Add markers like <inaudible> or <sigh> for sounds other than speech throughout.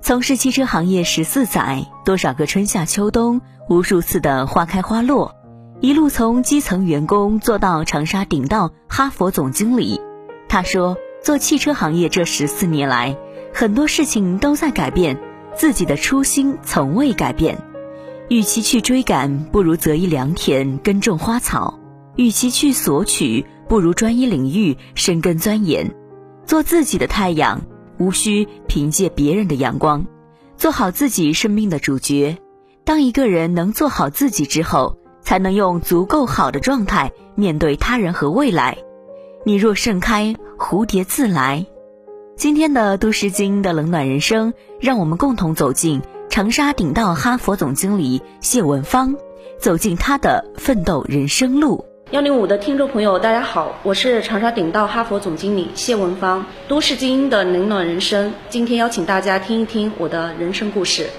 从事汽车行业十四载，多少个春夏秋冬，无数次的花开花落。一路从基层员工做到长沙顶道哈佛总经理，他说：“做汽车行业这十四年来，很多事情都在改变，自己的初心从未改变。与其去追赶，不如择一良田耕种花草；与其去索取，不如专一领域深耕钻研。做自己的太阳，无需凭借别人的阳光，做好自己生命的主角。当一个人能做好自己之后。”才能用足够好的状态面对他人和未来。你若盛开，蝴蝶自来。今天的都市精英的冷暖人生，让我们共同走进长沙鼎道哈佛总经理谢文芳，走进他的奋斗人生路。幺零五的听众朋友，大家好，我是长沙鼎道哈佛总经理谢文芳。都市精英的冷暖人生，今天邀请大家听一听我的人生故事。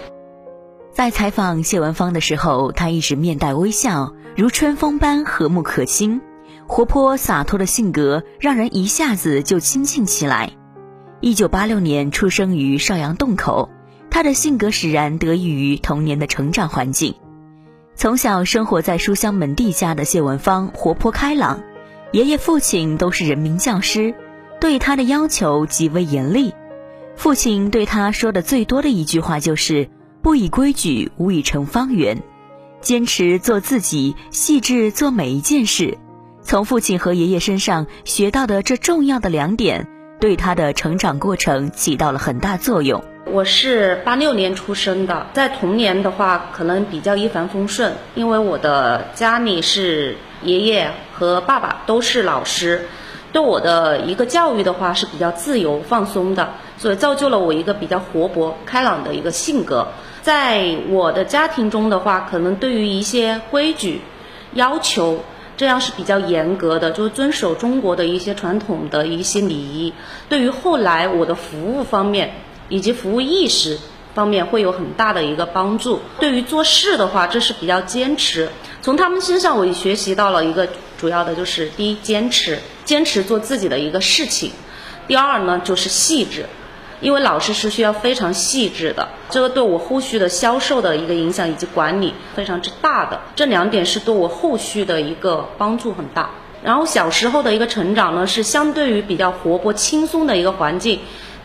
在采访谢文芳的时候，她一直面带微笑，如春风般和睦可亲，活泼洒脱的性格让人一下子就亲近起来。一九八六年出生于邵阳洞口，她的性格使然得益于童年的成长环境。从小生活在书香门第家的谢文芳活泼开朗，爷爷父亲都是人民教师，对她的要求极为严厉。父亲对她说的最多的一句话就是。不以规矩，无以成方圆。坚持做自己，细致做每一件事。从父亲和爷爷身上学到的这重要的两点，对他的成长过程起到了很大作用。我是八六年出生的，在童年的话，可能比较一帆风顺，因为我的家里是爷爷和爸爸都是老师，对我的一个教育的话是比较自由放松的，所以造就了我一个比较活泼开朗的一个性格。在我的家庭中的话，可能对于一些规矩要求，这样是比较严格的，就是遵守中国的一些传统的一些礼仪。对于后来我的服务方面以及服务意识方面会有很大的一个帮助。对于做事的话，这是比较坚持。从他们身上，我也学习到了一个主要的就是第一，坚持，坚持做自己的一个事情；第二呢，就是细致。因为老师是需要非常细致的，这个对我后续的销售的一个影响以及管理非常之大的，这两点是对我后续的一个帮助很大。然后小时候的一个成长呢，是相对于比较活泼轻松的一个环境，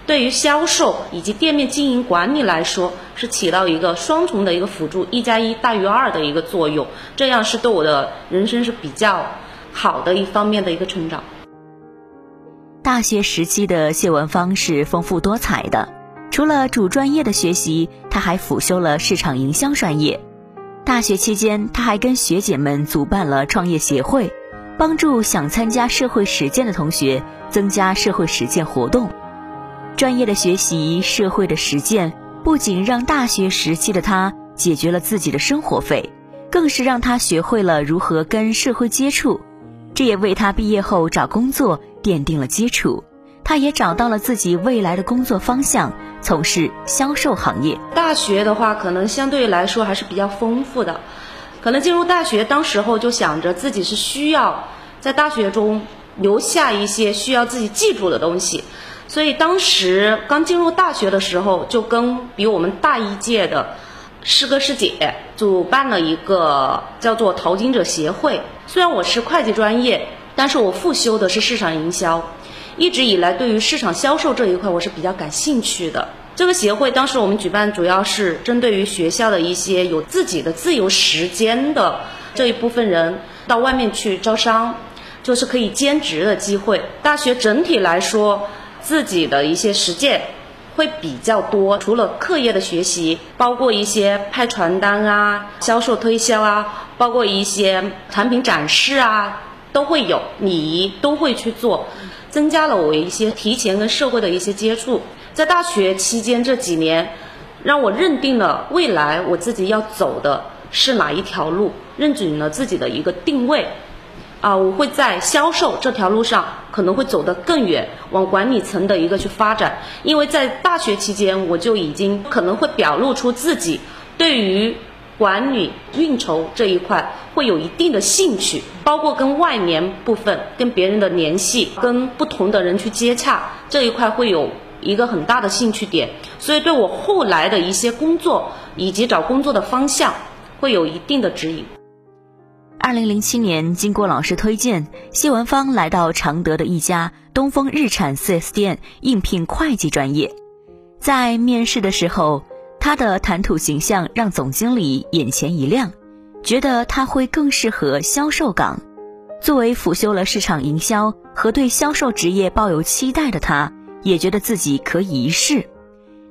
对于销售以及店面经营管理来说，是起到一个双重的一个辅助，一加一大于二的一个作用，这样是对我的人生是比较好的一方面的一个成长。大学时期的谢文芳是丰富多彩的，除了主专业的学习，他还辅修了市场营销专业。大学期间，他还跟学姐们组办了创业协会，帮助想参加社会实践的同学增加社会实践活动。专业的学习，社会的实践，不仅让大学时期的他解决了自己的生活费，更是让他学会了如何跟社会接触，这也为他毕业后找工作。奠定了基础，他也找到了自己未来的工作方向，从事销售行业。大学的话，可能相对来说还是比较丰富的。可能进入大学，当时候就想着自己是需要在大学中留下一些需要自己记住的东西，所以当时刚进入大学的时候，就跟比我们大一届的师哥师姐主办了一个叫做淘金者协会。虽然我是会计专业。但是我复修的是市场营销，一直以来对于市场销售这一块我是比较感兴趣的。这个协会当时我们举办主要是针对于学校的一些有自己的自由时间的这一部分人到外面去招商，就是可以兼职的机会。大学整体来说，自己的一些实践会比较多，除了课业的学习，包括一些派传单啊、销售推销啊，包括一些产品展示啊，都会有，你都会去做，增加了我一些提前跟社会的一些接触。在大学期间这几年，让我认定了未来我自己要走的是哪一条路，认准了自己的一个定位。啊，我会在销售这条路上可能会走得更远，往管理层的一个去发展。因为在大学期间，我就已经可能会表露出自己对于管理运筹这一块会有一定的兴趣，包括跟外联部分、跟别人的联系、跟不同的人去接洽这一块会有。一个很大的兴趣点，所以对我后来的一些工作以及找工作的方向会有一定的指引。二零零七年，经过老师推荐，谢文芳来到常德的一家东风日产 4S 店应聘会计专业。在面试的时候，他的谈吐形象让总经理眼前一亮，觉得他会更适合销售岗。作为辅修了市场营销和对销售职业抱有期待的他。也觉得自己可以一试，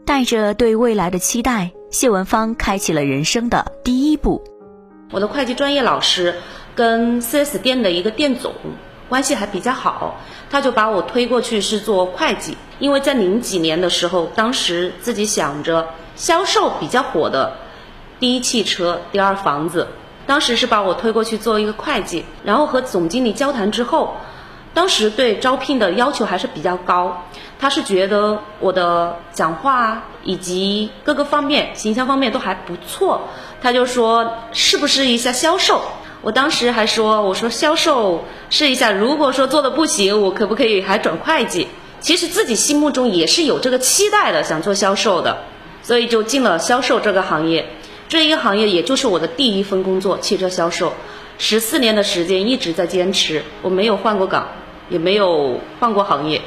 带着对未来的期待，谢文芳开启了人生的第一步。我的会计专业老师跟 4S 店的一个店总关系还比较好，他就把我推过去是做会计。因为在零几年的时候，当时自己想着销售比较火的，第一汽车，第二房子，当时是把我推过去做一个会计，然后和总经理交谈之后。当时对招聘的要求还是比较高，他是觉得我的讲话以及各个方面、形象方面都还不错，他就说是不是一下销售？我当时还说，我说销售试一下，如果说做的不行，我可不可以还转会计？其实自己心目中也是有这个期待的，想做销售的，所以就进了销售这个行业。这一个行业也就是我的第一份工作，汽车销售，十四年的时间一直在坚持，我没有换过岗。也没有换过行业。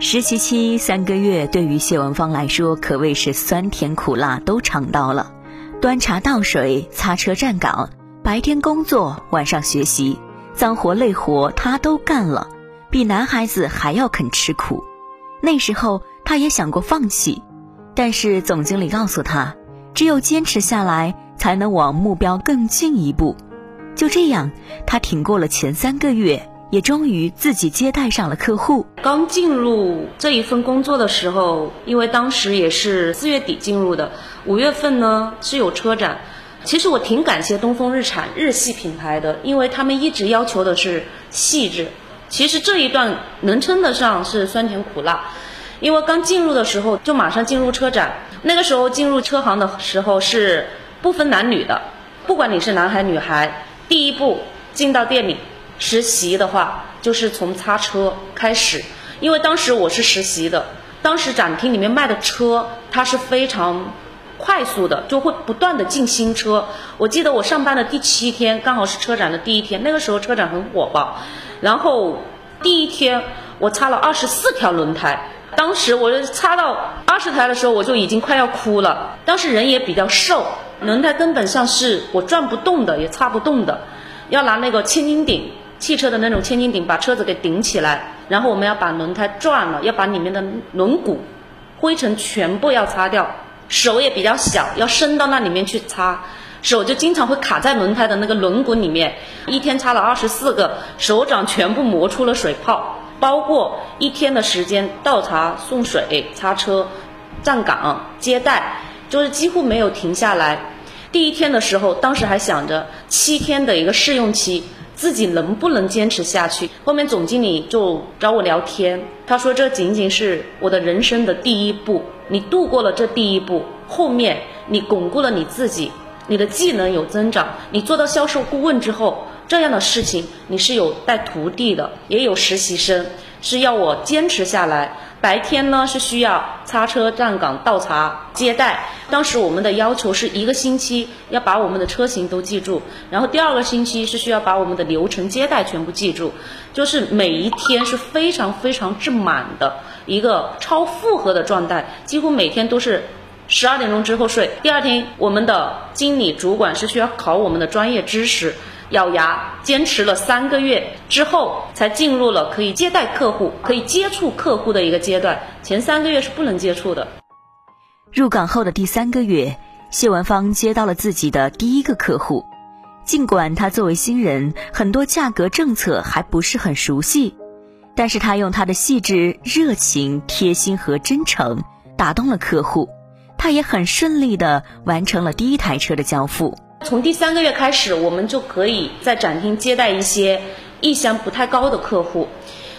实习期三个月，对于谢文芳来说可谓是酸甜苦辣都尝到了。端茶倒水、擦车站岗，白天工作，晚上学习，脏活累活他都干了，比男孩子还要肯吃苦。那时候他也想过放弃，但是总经理告诉他，只有坚持下来，才能往目标更进一步。就这样，他挺过了前三个月。也终于自己接待上了客户。刚进入这一份工作的时候，因为当时也是四月底进入的，五月份呢是有车展。其实我挺感谢东风日产日系品牌的，因为他们一直要求的是细致。其实这一段能称得上是酸甜苦辣，因为刚进入的时候就马上进入车展。那个时候进入车行的时候是不分男女的，不管你是男孩女孩，第一步进到店里。实习的话，就是从擦车开始，因为当时我是实习的。当时展厅里面卖的车，它是非常快速的，就会不断的进新车。我记得我上班的第七天，刚好是车展的第一天，那个时候车展很火爆。然后第一天我擦了二十四条轮胎，当时我就擦到二十台的时候，我就已经快要哭了。当时人也比较瘦，轮胎根本上是我转不动的，也擦不动的，要拿那个千斤顶。汽车的那种千斤顶把车子给顶起来，然后我们要把轮胎转了，要把里面的轮毂、灰尘全部要擦掉。手也比较小，要伸到那里面去擦，手就经常会卡在轮胎的那个轮毂里面。一天擦了二十四个，手掌全部磨出了水泡。包括一天的时间倒茶、送水、擦车、站岗、接待，就是几乎没有停下来。第一天的时候，当时还想着七天的一个试用期。自己能不能坚持下去？后面总经理就找我聊天，他说这仅仅是我的人生的第一步，你度过了这第一步，后面你巩固了你自己，你的技能有增长，你做到销售顾问之后，这样的事情你是有带徒弟的，也有实习生，是要我坚持下来。白天呢是需要擦车、站岗、倒茶、接待。当时我们的要求是一个星期要把我们的车型都记住，然后第二个星期是需要把我们的流程接待全部记住，就是每一天是非常非常之满的。一个超负荷的状态，几乎每天都是十二点钟之后睡。第二天，我们的经理主管是需要考我们的专业知识，咬牙坚持了三个月之后，才进入了可以接待客户、可以接触客户的一个阶段。前三个月是不能接触的。入岗后的第三个月，谢文芳接到了自己的第一个客户。尽管他作为新人，很多价格政策还不是很熟悉，但是他用他的细致、热情、贴心和真诚打动了客户。他也很顺利地完成了第一台车的交付。从第三个月开始，我们就可以在展厅接待一些意向不太高的客户。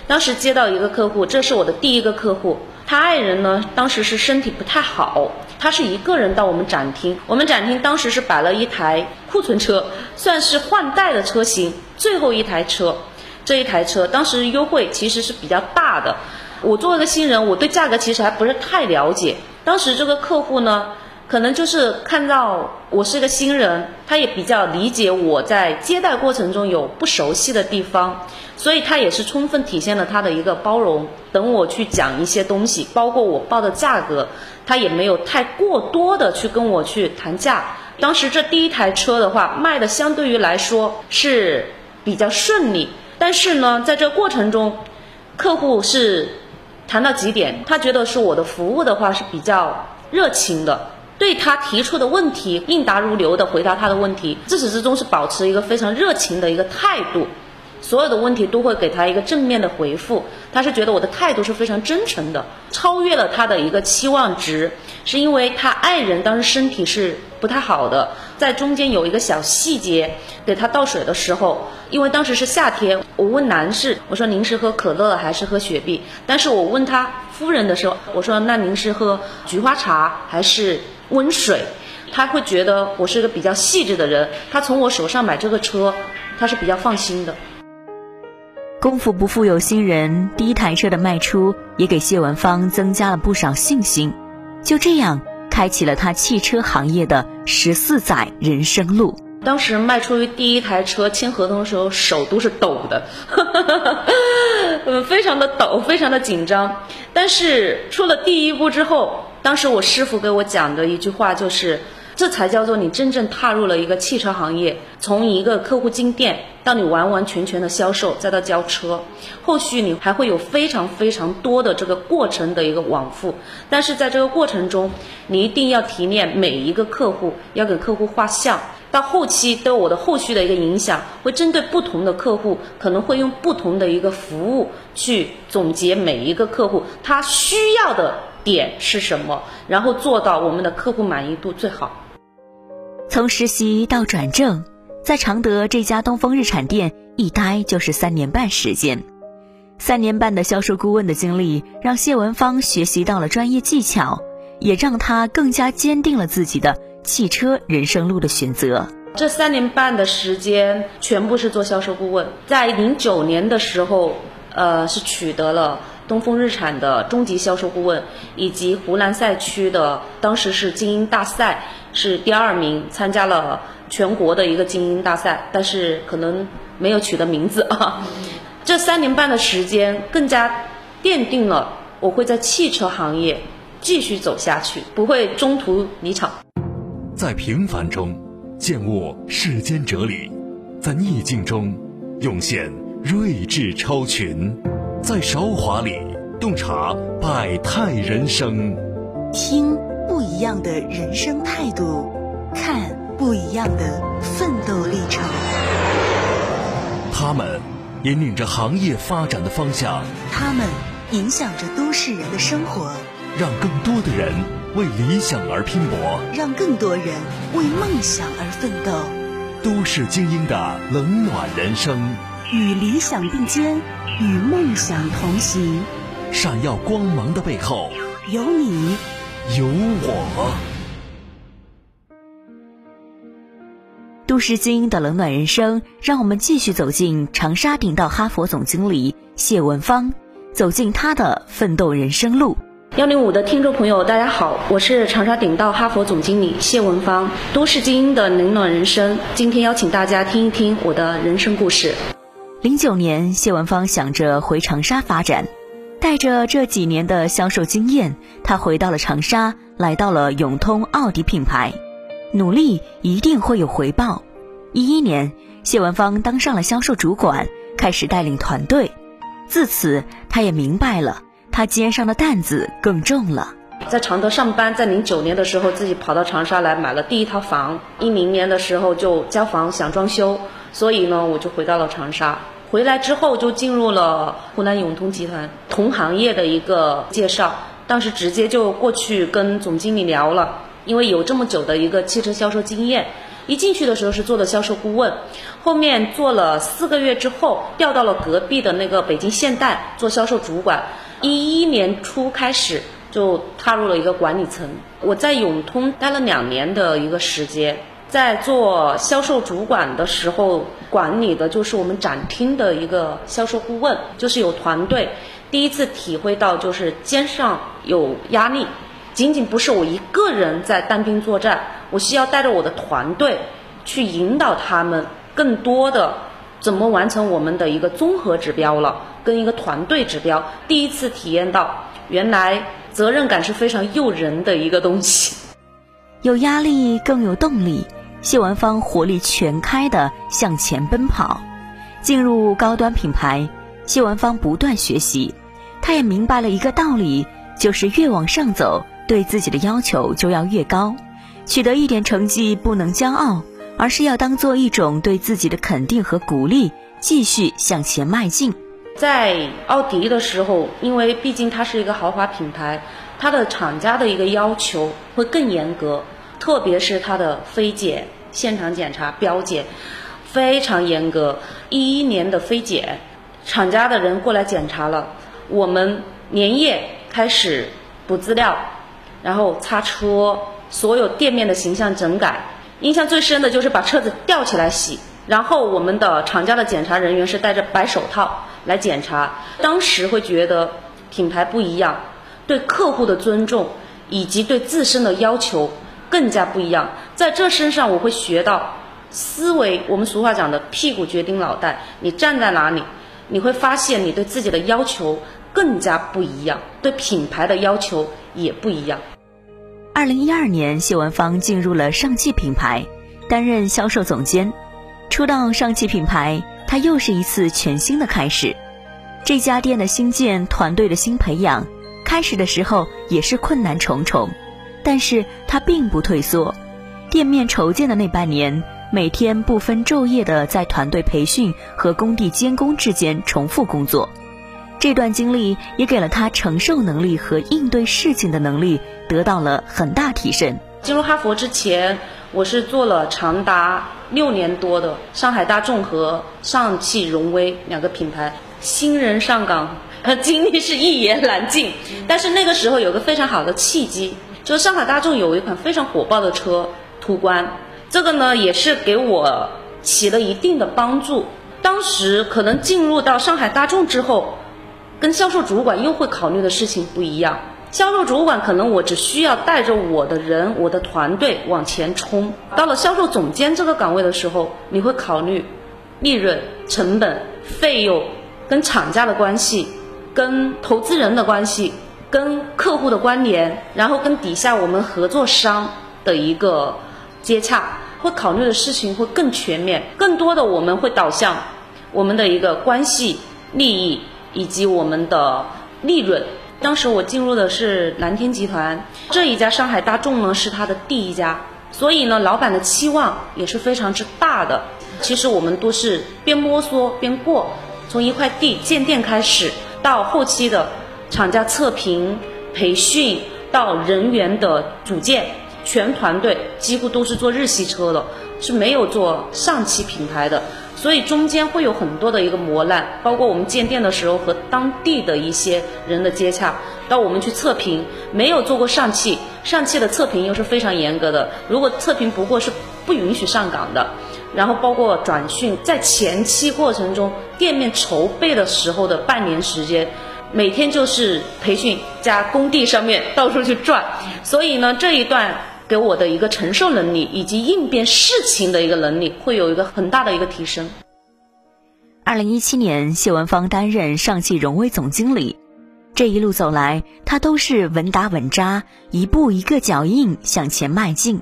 当时接到一个客户，这是我的第一个客户。他爱人呢，当时是身体不太好，他是一个人到我们展厅。我们展厅当时是摆了一台库存车，算是换代的车型，最后一台车。这一台车当时优惠其实是比较大的。我作为一个新人，我对价格其实还不是太了解。当时这个客户呢。可能就是看到我是个新人，他也比较理解我在接待过程中有不熟悉的地方，所以他也是充分体现了他的一个包容。等我去讲一些东西，包括我报的价格，他也没有太过多的去跟我去谈价。当时这第一台车的话卖的相对于来说是比较顺利，但是呢，在这过程中，客户是谈到几点，他觉得是我的服务的话是比较热情的。对他提出的问题应答如流的回答他的问题，自始至终是保持一个非常热情的一个态度，所有的问题都会给他一个正面的回复。他是觉得我的态度是非常真诚的，超越了他的一个期望值，是因为他爱人当时身体是不太好的，在中间有一个小细节，给他倒水的时候，因为当时是夏天，我问男士，我说您是喝可乐还是喝雪碧？但是我问他夫人的时候，我说那您是喝菊花茶还是？温水，他会觉得我是一个比较细致的人，他从我手上买这个车，他是比较放心的。功夫不负有心人，第一台车的卖出也给谢文芳增加了不少信心，就这样开启了他汽车行业的十四载人生路。当时卖出第一台车签合同的时候，手都是抖的，<laughs> 呃，非常的抖，非常的紧张。但是出了第一步之后。当时我师傅给我讲的一句话就是，这才叫做你真正踏入了一个汽车行业，从一个客户进店到你完完全全的销售，再到交车，后续你还会有非常非常多的这个过程的一个往复。但是在这个过程中，你一定要提炼每一个客户，要给客户画像，到后期对我的后续的一个影响，会针对不同的客户，可能会用不同的一个服务去总结每一个客户他需要的。点是什么？然后做到我们的客户满意度最好。从实习到转正，在常德这家东风日产店一待就是三年半时间。三年半的销售顾问的经历，让谢文芳学习到了专业技巧，也让他更加坚定了自己的汽车人生路的选择。这三年半的时间，全部是做销售顾问。在零九年的时候，呃，是取得了。东风日产的中级销售顾问，以及湖南赛区的当时是精英大赛是第二名，参加了全国的一个精英大赛，但是可能没有取得名字啊。这三年半的时间，更加奠定了我会在汽车行业继续走下去，不会中途离场。在平凡中见悟世间哲理，在逆境中涌现睿智超群。在韶华里洞察百态人生，听不一样的人生态度，看不一样的奋斗历程。他们引领着行业发展的方向，他们影响着都市人的生活，让更多的人为理想而拼搏，让更多人为梦想而奋斗。都市精英的冷暖人生，与理想并肩。与梦想同行，闪耀光芒的背后有你，有我。都市精英的冷暖人生，让我们继续走进长沙顶道哈佛总经理谢文芳，走进他的奋斗人生路。幺零五的听众朋友，大家好，我是长沙顶道哈佛总经理谢文芳。都市精英的冷暖人生，今天邀请大家听一听我的人生故事。零九年，谢文芳想着回长沙发展，带着这几年的销售经验，他回到了长沙，来到了永通奥迪品牌。努力一定会有回报。一一年，谢文芳当上了销售主管，开始带领团队。自此，他也明白了，他肩上的担子更重了。在常德上班，在零九年的时候，自己跑到长沙来买了第一套房。一零年的时候就交房想装修，所以呢，我就回到了长沙。回来之后就进入了湖南永通集团同行业的一个介绍，当时直接就过去跟总经理聊了，因为有这么久的一个汽车销售经验。一进去的时候是做的销售顾问，后面做了四个月之后调到了隔壁的那个北京现代做销售主管。一一年初开始就踏入了一个管理层。我在永通待了两年的一个时间，在做销售主管的时候，管理的就是我们展厅的一个销售顾问，就是有团队。第一次体会到就是肩上有压力。仅仅不是我一个人在单兵作战，我需要带着我的团队去引导他们，更多的怎么完成我们的一个综合指标了，跟一个团队指标。第一次体验到，原来责任感是非常诱人的一个东西。<laughs> <laughs> 有压力更有动力，谢文芳活力全开的向前奔跑。进入高端品牌，谢文芳不断学习，她也明白了一个道理，就是越往上走。对自己的要求就要越高，取得一点成绩不能骄傲，而是要当做一种对自己的肯定和鼓励，继续向前迈进。在奥迪的时候，因为毕竟它是一个豪华品牌，它的厂家的一个要求会更严格，特别是它的飞检、现场检查、标检非常严格。一一年的飞检，厂家的人过来检查了，我们连夜开始补资料。然后擦车，所有店面的形象整改。印象最深的就是把车子吊起来洗。然后我们的厂家的检查人员是戴着白手套来检查。当时会觉得品牌不一样，对客户的尊重以及对自身的要求更加不一样。在这身上我会学到思维。我们俗话讲的“屁股决定脑袋”，你站在哪里，你会发现你对自己的要求更加不一样，对品牌的要求。也不一样。二零一二年，谢文芳进入了上汽品牌，担任销售总监。初到上汽品牌，他又是一次全新的开始。这家店的新建，团队的新培养，开始的时候也是困难重重，但是他并不退缩。店面筹建的那半年，每天不分昼夜的在团队培训和工地监工之间重复工作。这段经历也给了他承受能力和应对事情的能力得到了很大提升。进入哈佛之前，我是做了长达六年多的上海大众和上汽荣威两个品牌。新人上岗，经历是一言难尽。但是那个时候有个非常好的契机，就上海大众有一款非常火爆的车途观，这个呢也是给我起了一定的帮助。当时可能进入到上海大众之后。跟销售主管又会考虑的事情不一样。销售主管可能我只需要带着我的人、我的团队往前冲。到了销售总监这个岗位的时候，你会考虑利润、成本、费用、跟厂家的关系、跟投资人的关系、跟客户的关联，然后跟底下我们合作商的一个接洽，会考虑的事情会更全面。更多的我们会导向我们的一个关系利益。以及我们的利润。当时我进入的是蓝天集团这一家上海大众呢，是他的第一家，所以呢，老板的期望也是非常之大的。其实我们都是边摸索边过，从一块地建店开始，到后期的厂家测评、培训，到人员的组建，全团队几乎都是做日系车的，是没有做上汽品牌的。所以中间会有很多的一个磨难，包括我们建店的时候和当地的一些人的接洽，到我们去测评，没有做过上汽，上汽的测评又是非常严格的，如果测评不过是不允许上岗的。然后包括转训，在前期过程中，店面筹备的时候的半年时间，每天就是培训加工地上面到处去转，所以呢这一段。给我的一个承受能力以及应变事情的一个能力，会有一个很大的一个提升。二零一七年，谢文芳担任上汽荣威总经理，这一路走来，她都是稳打稳扎，一步一个脚印向前迈进。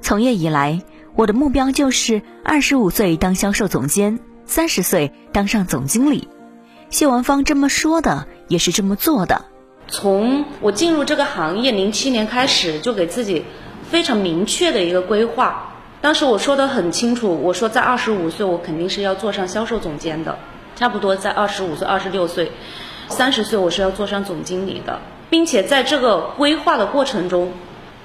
从业以来，我的目标就是二十五岁当销售总监，三十岁当上总经理。谢文芳这么说的，也是这么做的。从我进入这个行业零七年开始，就给自己非常明确的一个规划。当时我说的很清楚，我说在二十五岁我肯定是要做上销售总监的，差不多在二十五岁、二十六岁、三十岁我是要做上总经理的，并且在这个规划的过程中，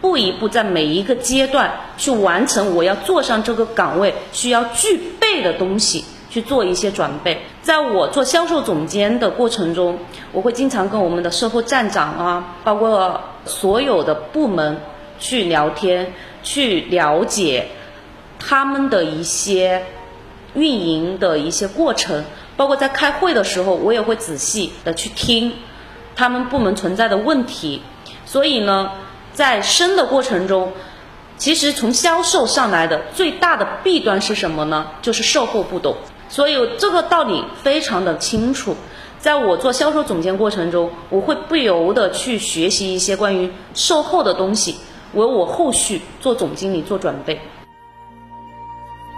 步一步在每一个阶段去完成我要做上这个岗位需要具备的东西，去做一些准备。在我做销售总监的过程中，我会经常跟我们的售后站长啊，包括所有的部门去聊天，去了解。他们的一些运营的一些过程，包括在开会的时候，我也会仔细的去听他们部门存在的问题。所以呢，在升的过程中，其实从销售上来的最大的弊端是什么呢？就是售后不懂。所以这个道理非常的清楚。在我做销售总监过程中，我会不由得去学习一些关于售后的东西，为我后续做总经理做准备。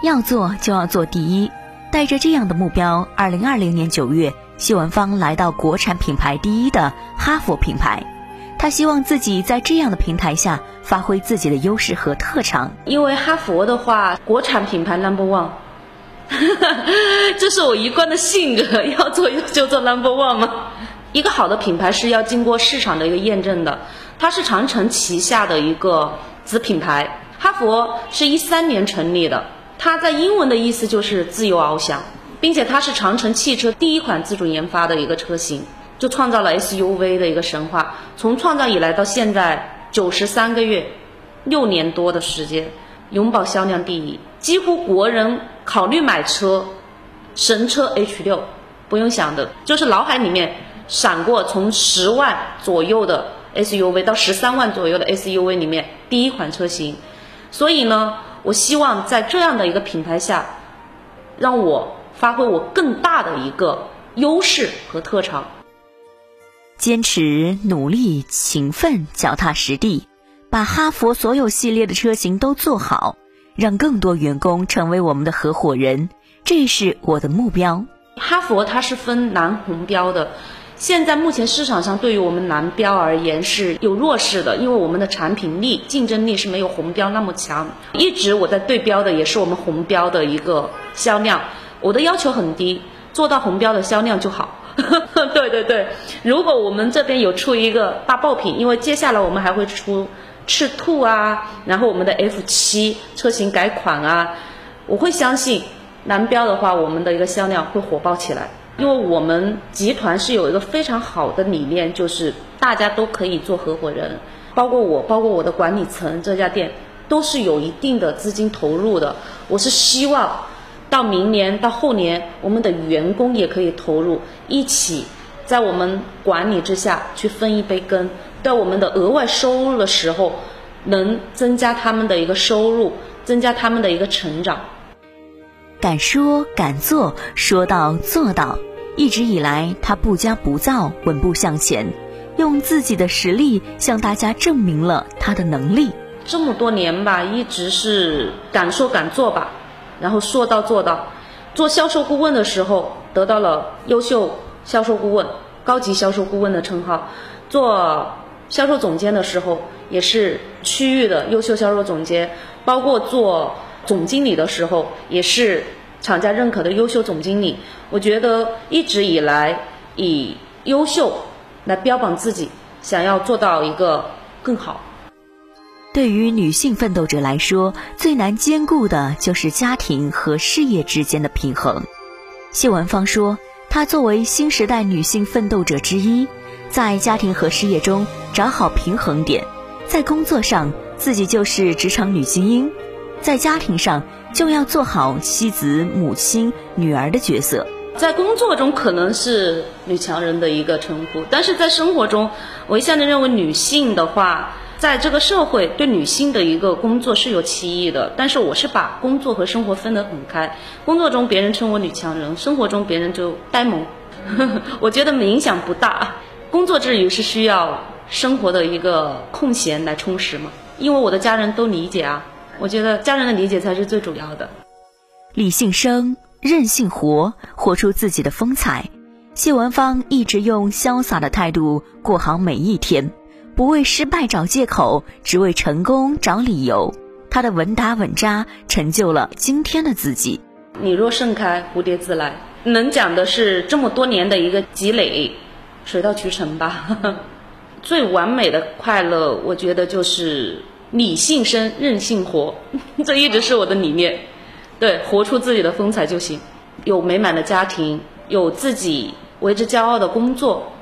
要做就要做第一，带着这样的目标，二零二零年九月，谢文芳来到国产品牌第一的哈佛品牌。他希望自己在这样的平台下发挥自己的优势和特长。因为哈佛的话，国产品牌 number one，<laughs> 这是我一贯的性格，要做就做 number one 嘛。一个好的品牌是要经过市场的一个验证的，它是长城旗下的一个子品牌。哈佛是一三年成立的。它在英文的意思就是自由翱翔，并且它是长城汽车第一款自主研发的一个车型，就创造了 SUV 的一个神话。从创造以来到现在九十三个月，六年多的时间，永保销量第一。几乎国人考虑买车，神车 H 六，不用想的，就是脑海里面闪过从十万左右的 SUV 到十三万左右的 SUV 里面第一款车型。所以呢。我希望在这样的一个品牌下，让我发挥我更大的一个优势和特长。坚持、努力、勤奋、脚踏实地，把哈佛所有系列的车型都做好，让更多员工成为我们的合伙人，这是我的目标。哈佛它是分蓝红标的。现在目前市场上对于我们蓝标而言是有弱势的，因为我们的产品力竞争力是没有红标那么强。一直我在对标的也是我们红标的一个销量，我的要求很低，做到红标的销量就好。<laughs> 对对对，如果我们这边有出一个大爆品，因为接下来我们还会出赤兔啊，然后我们的 F 七车型改款啊，我会相信蓝标的话，我们的一个销量会火爆起来。因为我们集团是有一个非常好的理念，就是大家都可以做合伙人，包括我，包括我的管理层，这家店都是有一定的资金投入的。我是希望到明年到后年，我们的员工也可以投入，一起在我们管理之下去分一杯羹，在我们的额外收入的时候，能增加他们的一个收入，增加他们的一个成长。敢说敢做，说到做到。一直以来，他不骄不躁，稳步向前，用自己的实力向大家证明了他的能力。这么多年吧，一直是敢说敢做吧，然后说到做到。做销售顾问的时候，得到了优秀销售顾问、高级销售顾问的称号；做销售总监的时候，也是区域的优秀销售总监，包括做。总经理的时候，也是厂家认可的优秀总经理。我觉得一直以来以优秀来标榜自己，想要做到一个更好。对于女性奋斗者来说，最难兼顾的就是家庭和事业之间的平衡。谢文芳说：“她作为新时代女性奋斗者之一，在家庭和事业中找好平衡点，在工作上自己就是职场女精英。”在家庭上就要做好妻子、母亲、女儿的角色。在工作中可能是女强人的一个称呼，但是在生活中，我一向的认为女性的话，在这个社会对女性的一个工作是有歧义的。但是我是把工作和生活分得很开，工作中别人称我女强人，生活中别人就呆萌，<laughs> 我觉得影响不大。工作之余是需要生活的一个空闲来充实嘛。因为我的家人都理解啊，我觉得家人的理解才是最主要的。理性生，任性活，活出自己的风采。谢文芳一直用潇洒的态度过好每一天，不为失败找借口，只为成功找理由。她的稳打稳扎，成就了今天的自己。你若盛开，蝴蝶自来。能讲的是这么多年的一个积累，水到渠成吧。<laughs> 最完美的快乐，我觉得就是理性生，任性活，<laughs> 这一直是我的理念。对，活出自己的风采就行。有美满的家庭，有自己为之骄傲的工作，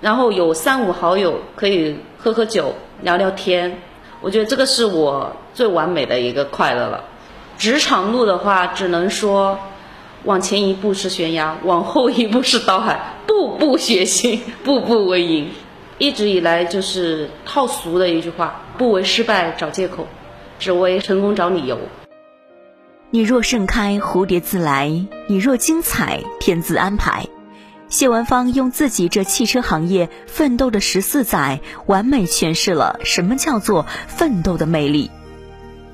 然后有三五好友可以喝喝酒、聊聊天。我觉得这个是我最完美的一个快乐了。职场路的话，只能说往前一步是悬崖，往后一步是刀海，步步血腥，步步为营。一直以来就是套俗的一句话：不为失败找借口，只为成功找理由。你若盛开，蝴蝶自来；你若精彩，天自安排。谢文芳用自己这汽车行业奋斗的十四载，完美诠释了什么叫做奋斗的魅力。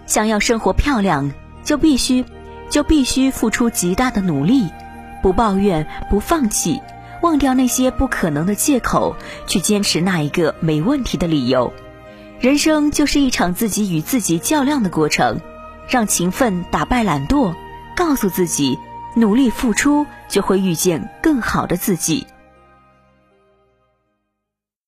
想要生活漂亮，就必须就必须付出极大的努力，不抱怨，不放弃，忘掉那些不可能的借口，去坚持那一个没问题的理由。人生就是一场自己与自己较量的过程，让勤奋打败懒惰，告诉自己。努力付出，就会遇见更好的自己。